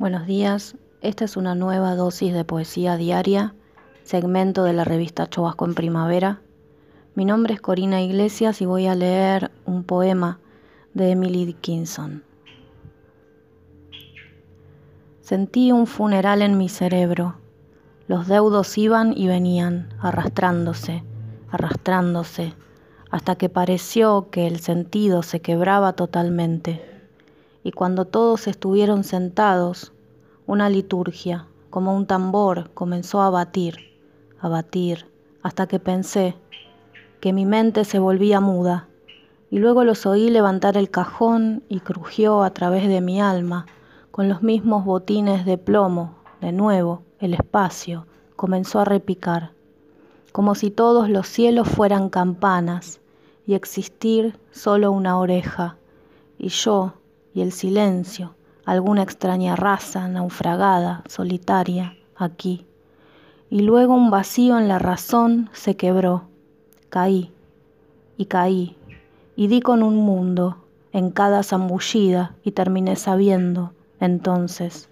Buenos días, esta es una nueva dosis de poesía diaria, segmento de la revista Chubasco en Primavera. Mi nombre es Corina Iglesias y voy a leer un poema de Emily Dickinson. Sentí un funeral en mi cerebro. Los deudos iban y venían, arrastrándose, arrastrándose, hasta que pareció que el sentido se quebraba totalmente y cuando todos estuvieron sentados, una liturgia, como un tambor, comenzó a batir, a batir, hasta que pensé que mi mente se volvía muda, y luego los oí levantar el cajón y crujió a través de mi alma, con los mismos botines de plomo, de nuevo, el espacio comenzó a repicar, como si todos los cielos fueran campanas y existir solo una oreja, y yo, y el silencio, alguna extraña raza naufragada, solitaria, aquí. Y luego un vacío en la razón se quebró. Caí y caí y di con un mundo en cada zambullida y terminé sabiendo entonces